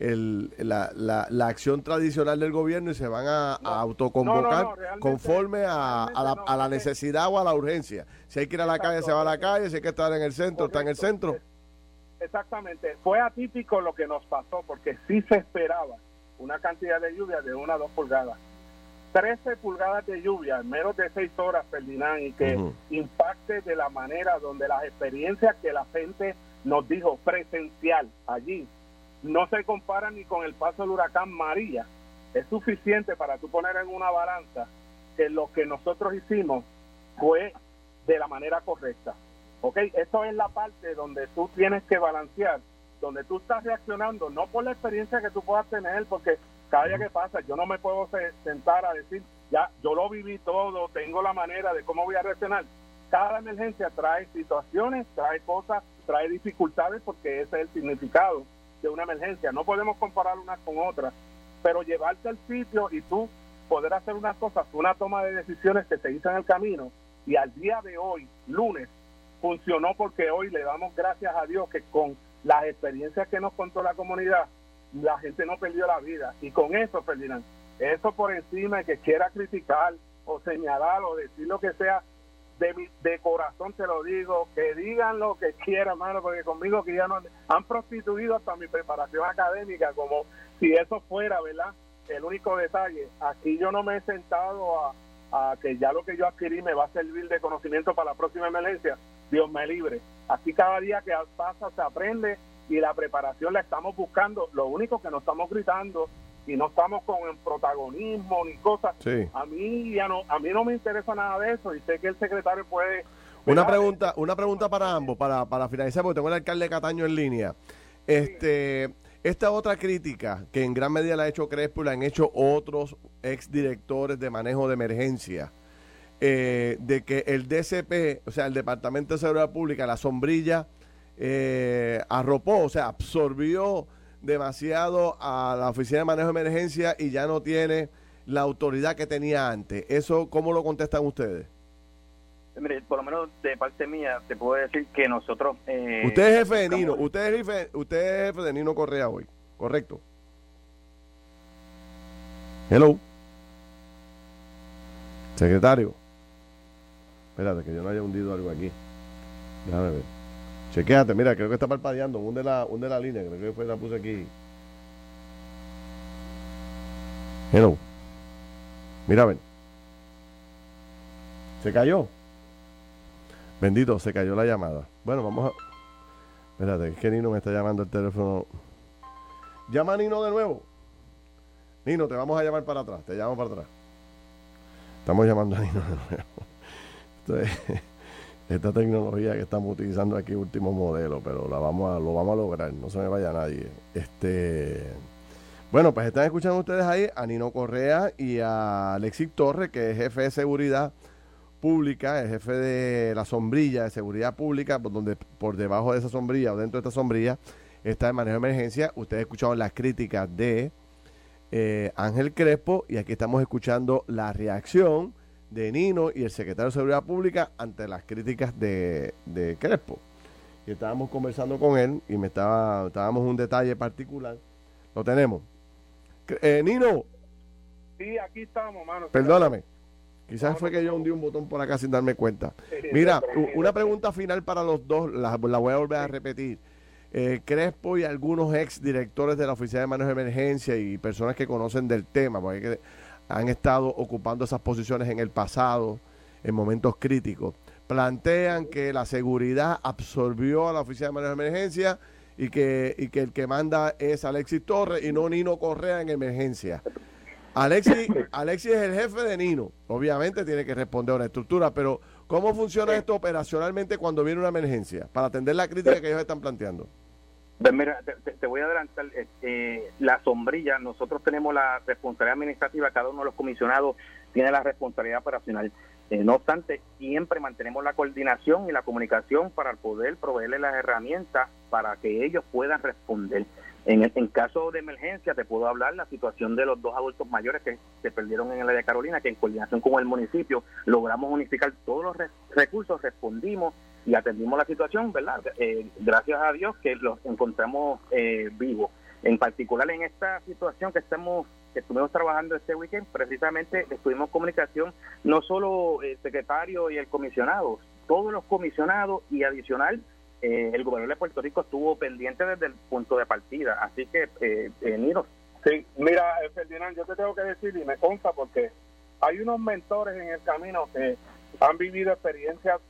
[SPEAKER 2] el, la, la, acción tradicional del gobierno y se van a, autoconvocar conforme a, la, a, la, necesidad o a la urgencia. Si hay que ir a la calle, se va a la calle. Si hay que estar en el centro, está en el centro.
[SPEAKER 4] Exactamente. Fue atípico lo que nos pasó porque sí se esperaba una cantidad de lluvia de una a dos pulgadas. 13 pulgadas de lluvia en menos de 6 horas, Ferdinand, y que impacte de la manera donde las experiencias que la gente nos dijo presencial allí no se comparan ni con el paso del huracán María. Es suficiente para tú poner en una balanza que lo que nosotros hicimos fue de la manera correcta. ¿Ok? Eso es la parte donde tú tienes que balancear, donde tú estás reaccionando, no por la experiencia que tú puedas tener, porque cada día que pasa, yo no me puedo sentar a decir, ya, yo lo viví todo, tengo la manera de cómo voy a reaccionar. Cada emergencia trae situaciones, trae cosas, trae dificultades, porque ese es el significado de una emergencia. No podemos comparar unas con otras, pero llevarte al sitio y tú poder hacer unas cosas, una toma de decisiones que se hizo en el camino, y al día de hoy, lunes, funcionó porque hoy le damos gracias a Dios que con las experiencias que nos contó la comunidad, la gente no perdió la vida. Y con eso, Ferdinand, eso por encima de que quiera criticar o señalar o decir lo que sea, de, de corazón te lo digo, que digan lo que quieran, hermano, porque conmigo que ya no han prostituido hasta mi preparación académica, como si eso fuera, ¿verdad? El único detalle, aquí yo no me he sentado a, a que ya lo que yo adquirí me va a servir de conocimiento para la próxima emergencia, Dios me libre. Aquí cada día que pasa se aprende y la preparación la estamos buscando. Lo único que no estamos gritando y no estamos con el protagonismo ni cosas. A mí ya no, a mí no me interesa nada de eso y sé que el secretario puede.
[SPEAKER 2] Una pregunta, una pregunta para ambos, para, para finalizar, porque tengo el alcalde Cataño en línea. Este, esta otra crítica que en gran medida la ha hecho Crespo y la han hecho otros exdirectores de manejo de emergencia eh, de que el DCP, o sea, el Departamento de Seguridad Pública, la sombrilla, eh, arropó, o sea, absorbió demasiado a la Oficina de Manejo de Emergencia y ya no tiene la autoridad que tenía antes. ¿Eso cómo lo contestan ustedes?
[SPEAKER 5] Mire, por lo menos de parte mía, te puedo decir que nosotros...
[SPEAKER 2] Eh, usted es jefe de Nino, usted es jefe, usted es jefe de Nino Correa hoy, ¿correcto? Hello. Secretario. Espérate, que yo no haya hundido algo aquí. Déjame ver. Chequéate, mira, creo que está parpadeando. Hunde la, hunde la línea, creo que fue la puse aquí. Hello. Mira, ven. Se cayó. Bendito, se cayó la llamada. Bueno, vamos a. Espérate, es que Nino me está llamando el teléfono. Llama a Nino de nuevo. Nino, te vamos a llamar para atrás. Te llamo para atrás. Estamos llamando a Nino de nuevo. [laughs] esta tecnología que estamos utilizando aquí, último modelo, pero la vamos a, lo vamos a lograr, no se me vaya nadie. Este, bueno, pues están escuchando ustedes ahí a Nino Correa y a Alexis Torres, que es jefe de seguridad pública, es jefe de la sombrilla de seguridad pública, donde por debajo de esa sombrilla o dentro de esta sombrilla está el manejo de emergencia. Ustedes escucharon las críticas de eh, Ángel Crespo y aquí estamos escuchando la reacción de Nino y el secretario de Seguridad Pública ante las críticas de, de Crespo. Y estábamos conversando con él y me estaba, estábamos un detalle particular. Lo tenemos. Eh, Nino.
[SPEAKER 4] Sí, aquí estamos, mano.
[SPEAKER 2] Perdóname. Quizás fue que yo hundí un botón por acá sin darme cuenta. [laughs] Mira, una pregunta final para los dos, la, voy a volver a repetir. Eh, Crespo y algunos ex directores de la Oficina de Manejo de Emergencia y personas que conocen del tema, porque han estado ocupando esas posiciones en el pasado, en momentos críticos, plantean que la seguridad absorbió a la Oficina de Manejo de Emergencia y que, y que el que manda es Alexis Torres y no Nino Correa en emergencia. Alexis, Alexis es el jefe de Nino. Obviamente tiene que responder a una estructura, pero ¿cómo funciona esto operacionalmente cuando viene una emergencia? Para atender la crítica que ellos están planteando.
[SPEAKER 5] Pues mira, te, voy a adelantar. Eh, la sombrilla, nosotros tenemos la responsabilidad administrativa, cada uno de los comisionados tiene la responsabilidad operacional. Eh, no obstante, siempre mantenemos la coordinación y la comunicación para poder proveerles las herramientas para que ellos puedan responder. En, en caso de emergencia, te puedo hablar la situación de los dos adultos mayores que se perdieron en el de Carolina, que en coordinación con el municipio logramos unificar todos los recursos, respondimos y atendimos la situación, ¿verdad? Eh, gracias a Dios que los encontramos eh, vivos. En particular en esta situación que estamos que estuvimos trabajando este weekend, precisamente estuvimos en comunicación no solo el secretario y el comisionado, todos los comisionados y adicional eh, el gobernador de Puerto Rico estuvo pendiente desde el punto de partida. Así que, eh, eh Niro.
[SPEAKER 4] Sí, mira, eh, Ferdinand, yo te tengo que decir y me consta porque hay unos mentores en el camino que han vivido experiencias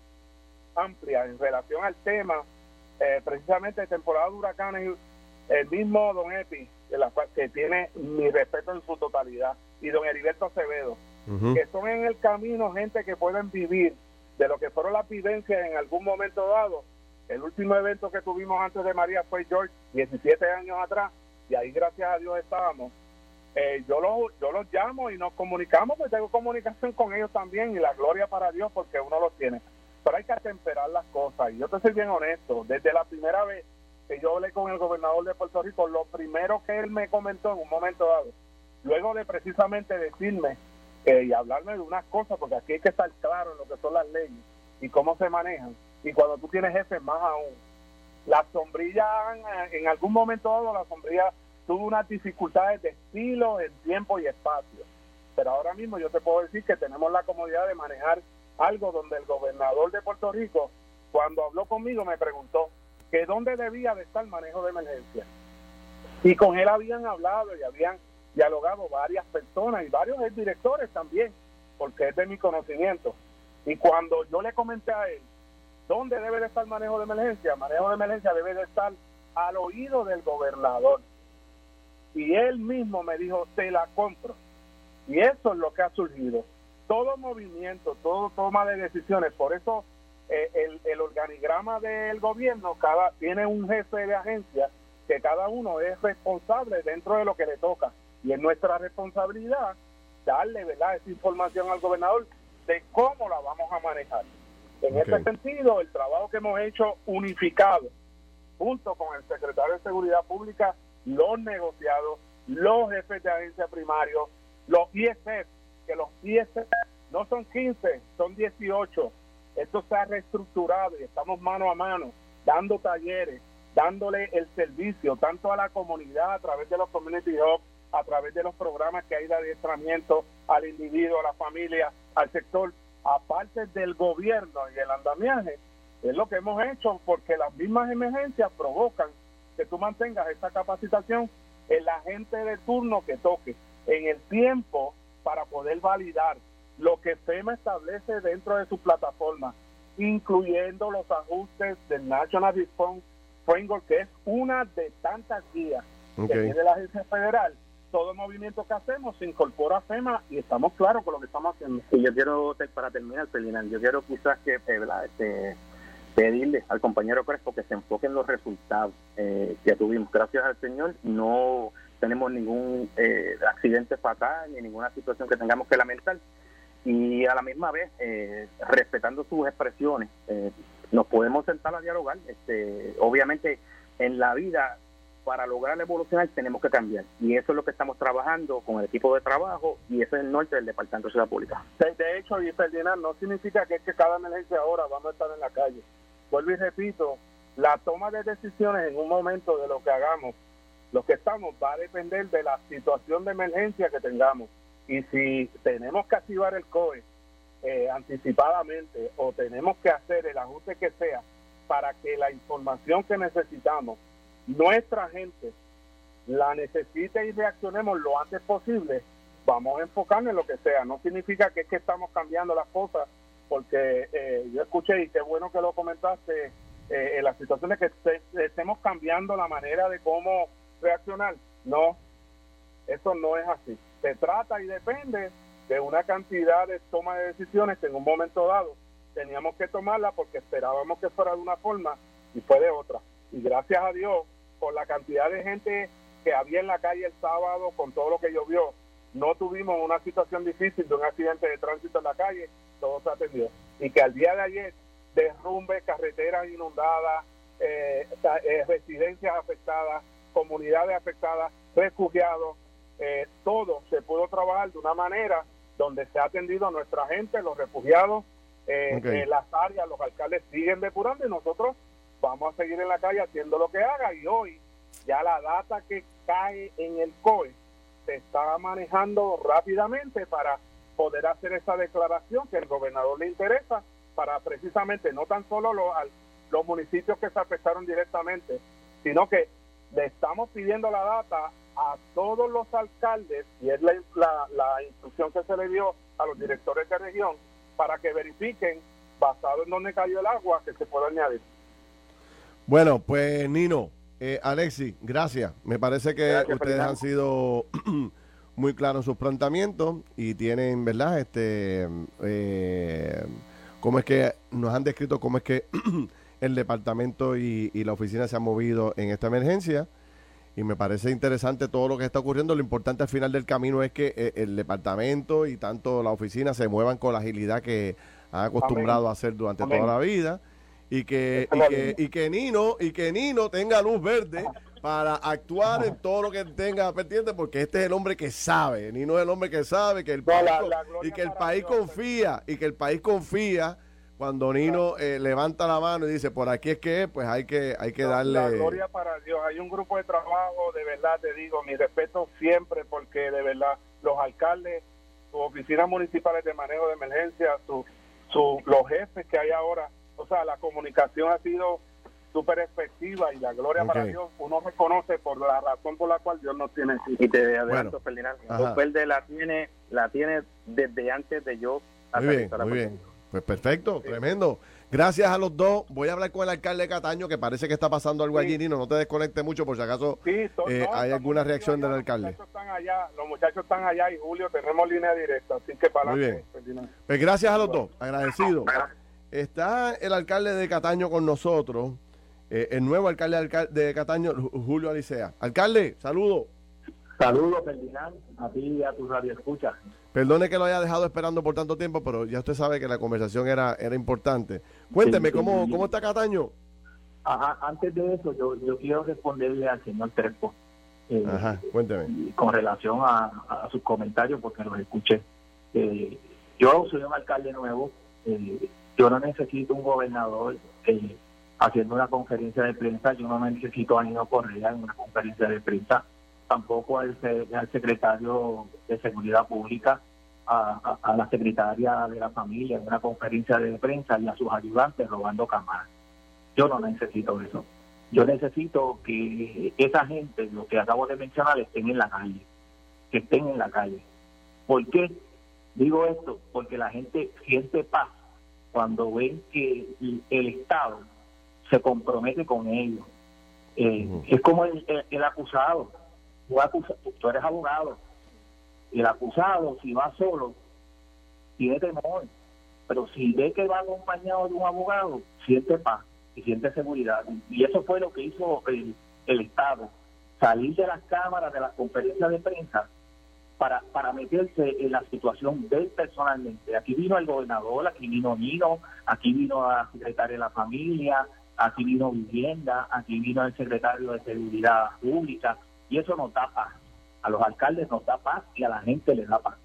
[SPEAKER 4] amplias en relación al tema, eh, precisamente de temporada de huracanes, el mismo Don Epi, que tiene mi respeto en su totalidad, y Don Heriberto Acevedo, que son en el camino gente que pueden vivir de lo que fueron las vivencias en algún momento dado el último evento que tuvimos antes de María fue George, 17 años atrás, y ahí gracias a Dios estábamos. Eh, yo, los, yo los llamo y nos comunicamos, pues tengo comunicación con ellos también, y la gloria para Dios porque uno los tiene. Pero hay que atemperar las cosas, y yo te soy bien honesto, desde la primera vez que yo hablé con el gobernador de Puerto Rico, lo primero que él me comentó en un momento dado, luego de precisamente decirme eh, y hablarme de unas cosas, porque aquí hay que estar claro en lo que son las leyes y cómo se manejan, y cuando tú tienes jefes más aún. La sombrilla, en algún momento dado, la sombrilla tuvo unas dificultades de estilo, en tiempo y espacio. Pero ahora mismo yo te puedo decir que tenemos la comodidad de manejar algo donde el gobernador de Puerto Rico, cuando habló conmigo, me preguntó que dónde debía de estar el manejo de emergencia. Y con él habían hablado y habían dialogado varias personas y varios directores también, porque es de mi conocimiento. Y cuando yo le comenté a él ¿Dónde debe de estar el manejo de emergencia? El manejo de emergencia debe de estar al oído del gobernador. Y él mismo me dijo, te la compro. Y eso es lo que ha surgido. Todo movimiento, todo toma de decisiones, por eso eh, el, el, organigrama del gobierno cada tiene un jefe de agencia que cada uno es responsable dentro de lo que le toca. Y es nuestra responsabilidad darle ¿verdad? esa información al gobernador de cómo la vamos a manejar. En este sentido, el trabajo que hemos hecho unificado, junto con el secretario de Seguridad Pública, los negociados, los jefes de agencia primario, los ISF, que los ISF no son 15, son 18. Esto se ha reestructurado y estamos mano a mano, dando talleres, dándole el servicio tanto a la comunidad a través de los community hubs, a través de los programas que hay de adiestramiento al individuo, a la familia, al sector aparte del gobierno y el andamiaje, es lo que hemos hecho porque las mismas emergencias provocan que tú mantengas esa capacitación en la gente de turno que toque, en el tiempo para poder validar lo que FEMA establece dentro de su plataforma, incluyendo los ajustes del National Response Framework, que es una de tantas guías que tiene la agencia federal todo movimiento que hacemos se incorpora a FEMA y estamos claros con lo que estamos haciendo.
[SPEAKER 5] Y yo quiero, para terminar, Ferdinand, yo quiero quizás que eh, este, pedirle al compañero Crespo que se enfoque en los resultados eh, que tuvimos. Gracias al Señor no tenemos ningún eh, accidente fatal ni ninguna situación que tengamos que lamentar. Y a la misma vez, respetando sus expresiones, nos podemos sentar a dialogar. Este, obviamente, en la vida para lograr evolucionar tenemos que cambiar. Y eso es lo que estamos trabajando con el equipo de trabajo y ese es el norte del Departamento de Ciudad Pública.
[SPEAKER 4] De, hecho, y Ferdinand, no significa que, es que cada emergencia ahora vamos a estar en la calle. Vuelvo y repito, la toma de decisiones en un momento de lo que hagamos, lo que estamos, va a depender de la situación de emergencia que tengamos. Y si tenemos que activar el COE eh, anticipadamente o tenemos que hacer el ajuste que sea para que la información que necesitamos, nuestra gente la necesite y reaccionemos lo antes posible, vamos a enfocarnos en lo que sea. No significa que es que estamos cambiando las cosas, porque eh, yo escuché y qué bueno que lo comentaste, eh, en las situaciones que estemos cambiando la manera de cómo reaccionar. No, eso no es así. Se trata y depende de una cantidad de toma de decisiones que en un momento dado teníamos que tomarla porque esperábamos que fuera de una forma y fue de otra. Y gracias a Dios, por la cantidad de gente que había en la calle el sábado, con todo lo que llovió, no tuvimos una situación difícil de un accidente de tránsito en la calle, todo se atendió. Y que al día de ayer, derrumbe, carreteras inundadas, eh, eh, residencias afectadas, comunidades afectadas, refugiados, eh, todo se pudo trabajar de una manera donde se ha atendido a nuestra gente, los refugiados, eh, en las áreas, los alcaldes siguen depurando y nosotros vamos a seguir en la calle haciendo lo que haga. Y hoy ya la data que cae en el COE se está manejando rápidamente para poder hacer esa declaración que el gobernador le interesa para precisamente no tan solo los, los municipios que se afectaron directamente, sino que le estamos pidiendo la data a todos los alcaldes, y es la, la, instrucción que se le dio a los directores de región, para que verifiquen, basado en dónde cayó el agua, que se pueda añadir.
[SPEAKER 2] Bueno, pues Nino, eh, Alexi, gracias. Me parece que ustedes han sido [clears throat] muy claros en sus planteamientos y tienen, ¿verdad? Este, eh, cómo es que nos han descrito cómo es que [clears throat] el departamento y la oficina se han movido en esta emergencia. Y me parece interesante todo lo que está ocurriendo. Lo importante al final del camino es que eh, el departamento y tanto la oficina se muevan con la agilidad que han acostumbrado a hacer durante toda la vida. Y que, y que, y que Nino y que Nino tenga luz verde para actuar en todo lo que tenga pendiente porque este es el hombre que sabe. Nino es el hombre que sabe que el país, y que el país confía y que el país confía cuando Nino eh, levanta la mano y dice por aquí es que pues hay que hay que darle
[SPEAKER 4] la gloria para Dios. Hay un grupo de trabajo de verdad te digo mi respeto siempre porque de verdad los alcaldes sus oficinas municipales de manejo de emergencia su, su, los jefes que hay ahora o sea la comunicación ha sido súper efectiva y la gloria para Dios. Uno reconoce por la razón por la cual Dios nos tiene
[SPEAKER 5] y te adelanto Ferdinand Verde la tiene la tiene desde antes de yo
[SPEAKER 2] muy bien, muy bien. Pues perfecto, tremendo. Gracias a los dos. Voy a hablar con el alcalde de Cataño, que parece que está pasando algo allí, Nino. No te desconecte mucho por si acaso eh, hay alguna reacción del alcalde.
[SPEAKER 4] Los muchachos, están allá, los muchachos están allá y Julio tenemos línea directa, así que para
[SPEAKER 2] Muy bien. Pues gracias a los dos, agradecido. Está el alcalde de Cataño con nosotros, eh, el nuevo alcalde de Cataño, Julio Alicea. Alcalde, saludo.
[SPEAKER 6] Saludos, Ferdinand, a ti y a tu radio escucha.
[SPEAKER 2] Perdone que lo haya dejado esperando por tanto tiempo, pero ya usted sabe que la conversación era, era importante. Cuénteme, ¿cómo, ¿cómo está Cataño?
[SPEAKER 6] Ajá, antes de eso, yo, yo quiero responderle al señor Trespo.
[SPEAKER 2] Eh, Ajá, cuénteme.
[SPEAKER 6] Con relación a, sus comentarios, porque los escuché. Eh, yo soy un alcalde nuevo. Eh, yo no necesito un gobernador haciendo una conferencia de prensa. Yo no necesito a Nino Correa en una conferencia de prensa tampoco al, secretario de Seguridad Pública, a, la secretaria de la familia en una conferencia de prensa y a sus ayudantes robando cámaras. Yo no necesito eso. Yo necesito que esa gente, lo que acabo de mencionar, estén en la calle, que estén en la calle. ¿Por qué digo esto? Porque la gente siente paz cuando ven que el Estado se compromete con ellos. Eh, es como el, acusado tú, eres abogado y el acusado, si va solo, tiene temor, pero si ve que va acompañado de un abogado, siente paz y siente seguridad. Y eso fue lo que hizo el, el Estado, salir de las cámaras, de las conferencias de prensa, para, para meterse en la situación de él personalmente. Aquí vino el gobernador, aquí vino Nino, aquí vino la secretaria de la familia, aquí vino vivienda, aquí vino el secretario de Seguridad Pública, y eso nos da paz. A los alcaldes nos da paz y a la gente les da paz.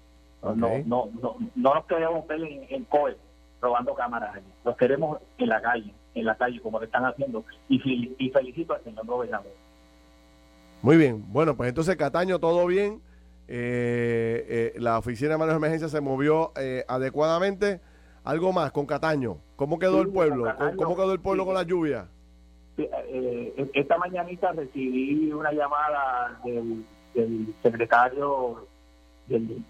[SPEAKER 6] No, no, no, no nos queremos ver en, en COE robando cámaras allí. Los queremos en la calle, en la calle, como lo están haciendo. Y, y felicito al señor gobernador.
[SPEAKER 2] Muy bien. Bueno, pues entonces Cataño, todo bien. Eh, eh, la oficina de manejo de emergencia se movió eh, adecuadamente. Algo más con Cataño. ¿Cómo quedó el pueblo? ¿Cómo quedó el pueblo con la lluvia?
[SPEAKER 6] Esta mañanita recibí una llamada del, secretario del,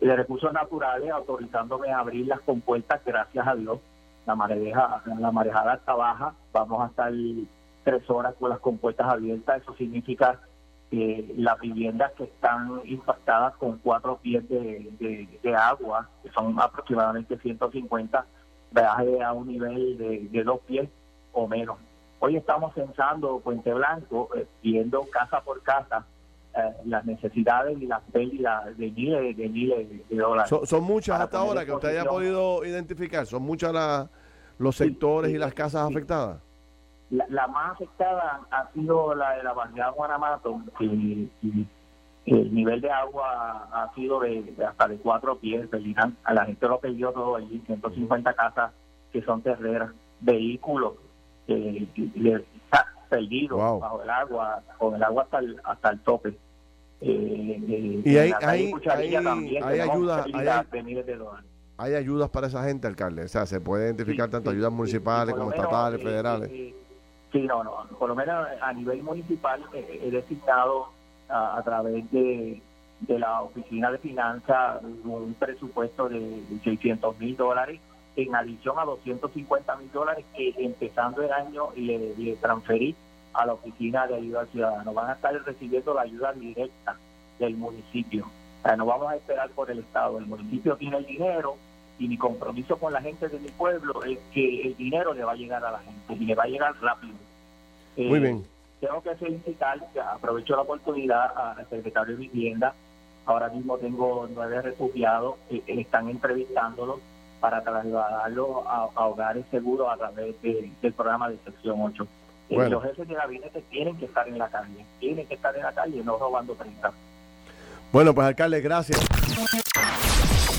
[SPEAKER 6] de Recursos Naturales autorizándome a abrir las compuertas, gracias a Dios. La mareja, la marejada está baja. Vamos a estar tres horas con las compuertas abiertas. Eso significa las viviendas que están impactadas con cuatro pies de, agua, que son aproximadamente 150, baje a un nivel de, dos pies o menos. Hoy estamos censando Puente Blanco, eh, viendo casa por casa eh, las necesidades y las pérdidas de miles de miles de dólares.
[SPEAKER 2] Son, muchas hasta ahora que usted haya podido identificar, son muchas los sectores y las casas afectadas.
[SPEAKER 6] La, más afectada ha sido la de la barriada Guanamato, y, el nivel de agua ha sido de, hasta de cuatro pies. A la gente lo perdió todo allí, 150 casas que son terreras, vehículos eh, perdidos bajo el agua, con el agua hasta el, hasta el tope.
[SPEAKER 2] Eh, eh, y hay, hay, hay, ayuda, hay, ayudas para esa gente, alcalde. O sea, se puede identificar tanto ayudas municipales como estatales, eh, federales.
[SPEAKER 6] Sí, no, no. Por lo menos a nivel municipal he designado a, través de, de la Oficina de Finanzas un presupuesto de 600 mil dólares en adición a 250 mil dólares que empezando el año le, le, transferí a la Oficina de Ayuda al Ciudadano. Van a estar recibiendo la ayuda directa del municipio. O sea, no vamos a esperar por el Estado. El municipio tiene el dinero, y mi compromiso con la gente de mi pueblo es que el dinero le va a llegar a la gente y le va a llegar rápido.
[SPEAKER 2] Muy bien. Eh,
[SPEAKER 6] tengo que felicitar, aprovecho la oportunidad al secretario de Vivienda. Ahora mismo tengo nueve refugiados, que están entrevistándolos para trasladarlos a, hogares seguros a través del programa de sección 8. Eh, los jefes de gabinete tienen que estar en la calle, tienen que estar en la calle, no robando 30.
[SPEAKER 2] Bueno, pues alcalde, gracias.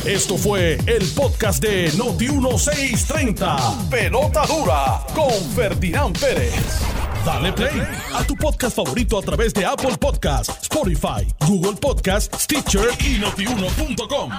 [SPEAKER 1] Esto fue el podcast de Noti1630. Pelota dura con Ferdinand Pérez. Dale play a tu podcast favorito a través de Apple Podcasts, Spotify, Google Podcasts, Stitcher y notiuno.com.